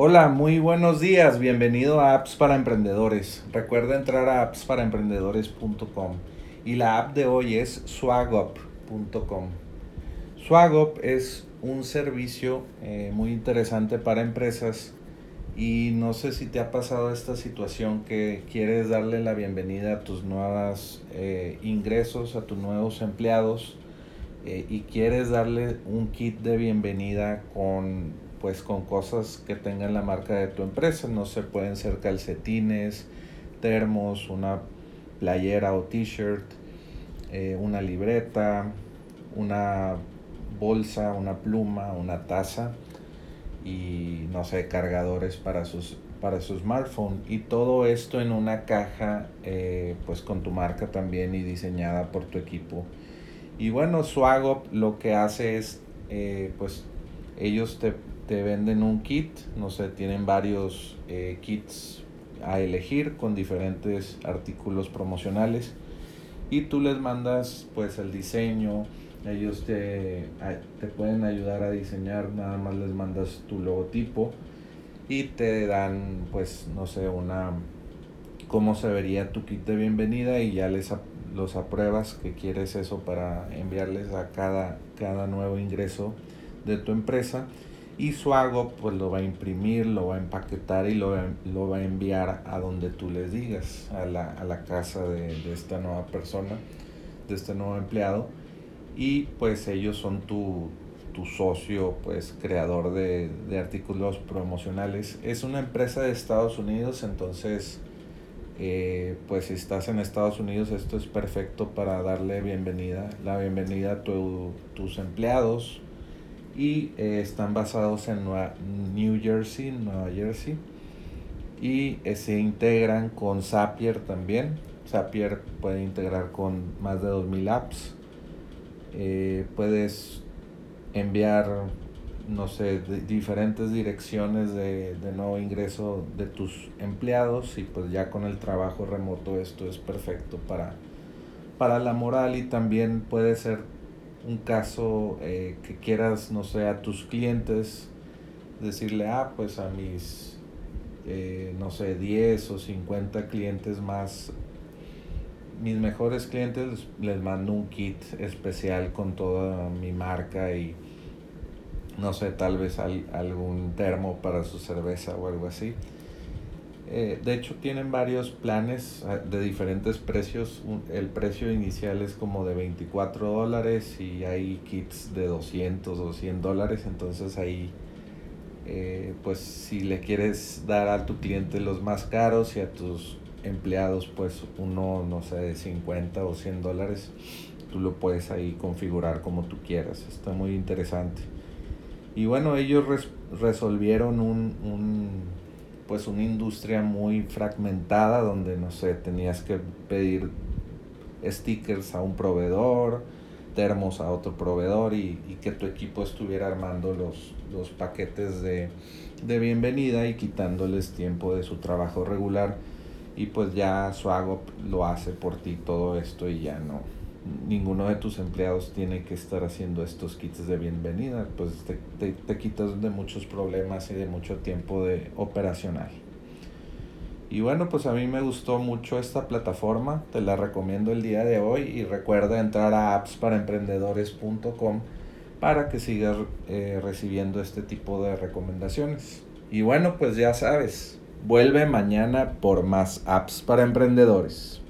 Hola, muy buenos días. Bienvenido a Apps para Emprendedores. Recuerda entrar a appsparaemprendedores.com y la app de hoy es swagup.com. Swagup es un servicio eh, muy interesante para empresas y no sé si te ha pasado esta situación que quieres darle la bienvenida a tus nuevos eh, ingresos, a tus nuevos empleados eh, y quieres darle un kit de bienvenida con pues con cosas que tengan la marca de tu empresa. No se pueden ser calcetines, termos, una playera o t-shirt, eh, una libreta, una bolsa, una pluma, una taza y no sé, cargadores para sus para su smartphone y todo esto en una caja eh, pues con tu marca también y diseñada por tu equipo y bueno Swagop lo que hace es eh, pues ellos te te venden un kit, no sé, tienen varios eh, kits a elegir con diferentes artículos promocionales y tú les mandas pues el diseño, ellos te, te pueden ayudar a diseñar, nada más les mandas tu logotipo y te dan pues no sé una cómo se vería tu kit de bienvenida y ya les los apruebas que quieres eso para enviarles a cada, cada nuevo ingreso de tu empresa y Suago pues lo va a imprimir, lo va a empaquetar y lo, lo va a enviar a donde tú les digas, a la, a la casa de, de, esta nueva persona, de este nuevo empleado. Y pues ellos son tu, tu socio, pues creador de, de, artículos promocionales. Es una empresa de Estados Unidos, entonces eh, pues si estás en Estados Unidos esto es perfecto para darle bienvenida, la bienvenida a tu, tus empleados y eh, están basados en New Jersey, Nueva Jersey y eh, se integran con Zapier también. Zapier puede integrar con más de 2000 apps. Eh, puedes enviar, no sé, diferentes direcciones de, de, nuevo ingreso de tus empleados y pues ya con el trabajo remoto esto es perfecto para, para la moral y también puede ser un caso eh, que quieras, no sé, a tus clientes, decirle, ah, pues a mis, eh, no sé, 10 o 50 clientes más, mis mejores clientes les mando un kit especial con toda mi marca y, no sé, tal vez algún termo para su cerveza o algo así. Eh, de hecho, tienen varios planes ah, de diferentes precios. El precio inicial es como de 24 dólares y hay kits de 200 o 100 dólares. Entonces ahí, eh, pues si le quieres dar a tu cliente los más caros y a tus empleados, pues uno, no sé, de 50 o 100 dólares, tú lo puedes ahí configurar como tú quieras. Está muy interesante. Y bueno, ellos resolvieron un pues una industria muy fragmentada donde no sé, tenías que pedir stickers a un proveedor, termos a otro proveedor y, y que tu equipo estuviera armando los, los paquetes de, de, bienvenida y quitándoles tiempo de su trabajo regular. Y pues ya Swagop lo hace por ti todo esto y ya no, ninguno de tus empleados tiene que estar haciendo estos kits de bienvenida, pues te, te, te, quitas de muchos problemas y de mucho tiempo de operacional. Y bueno, pues a mí me gustó mucho esta plataforma, te la recomiendo el día de hoy y recuerda entrar a appsparaemprendedores.com para que sigas eh, recibiendo este tipo de recomendaciones. Y bueno, pues ya sabes, vuelve mañana por más apps para emprendedores.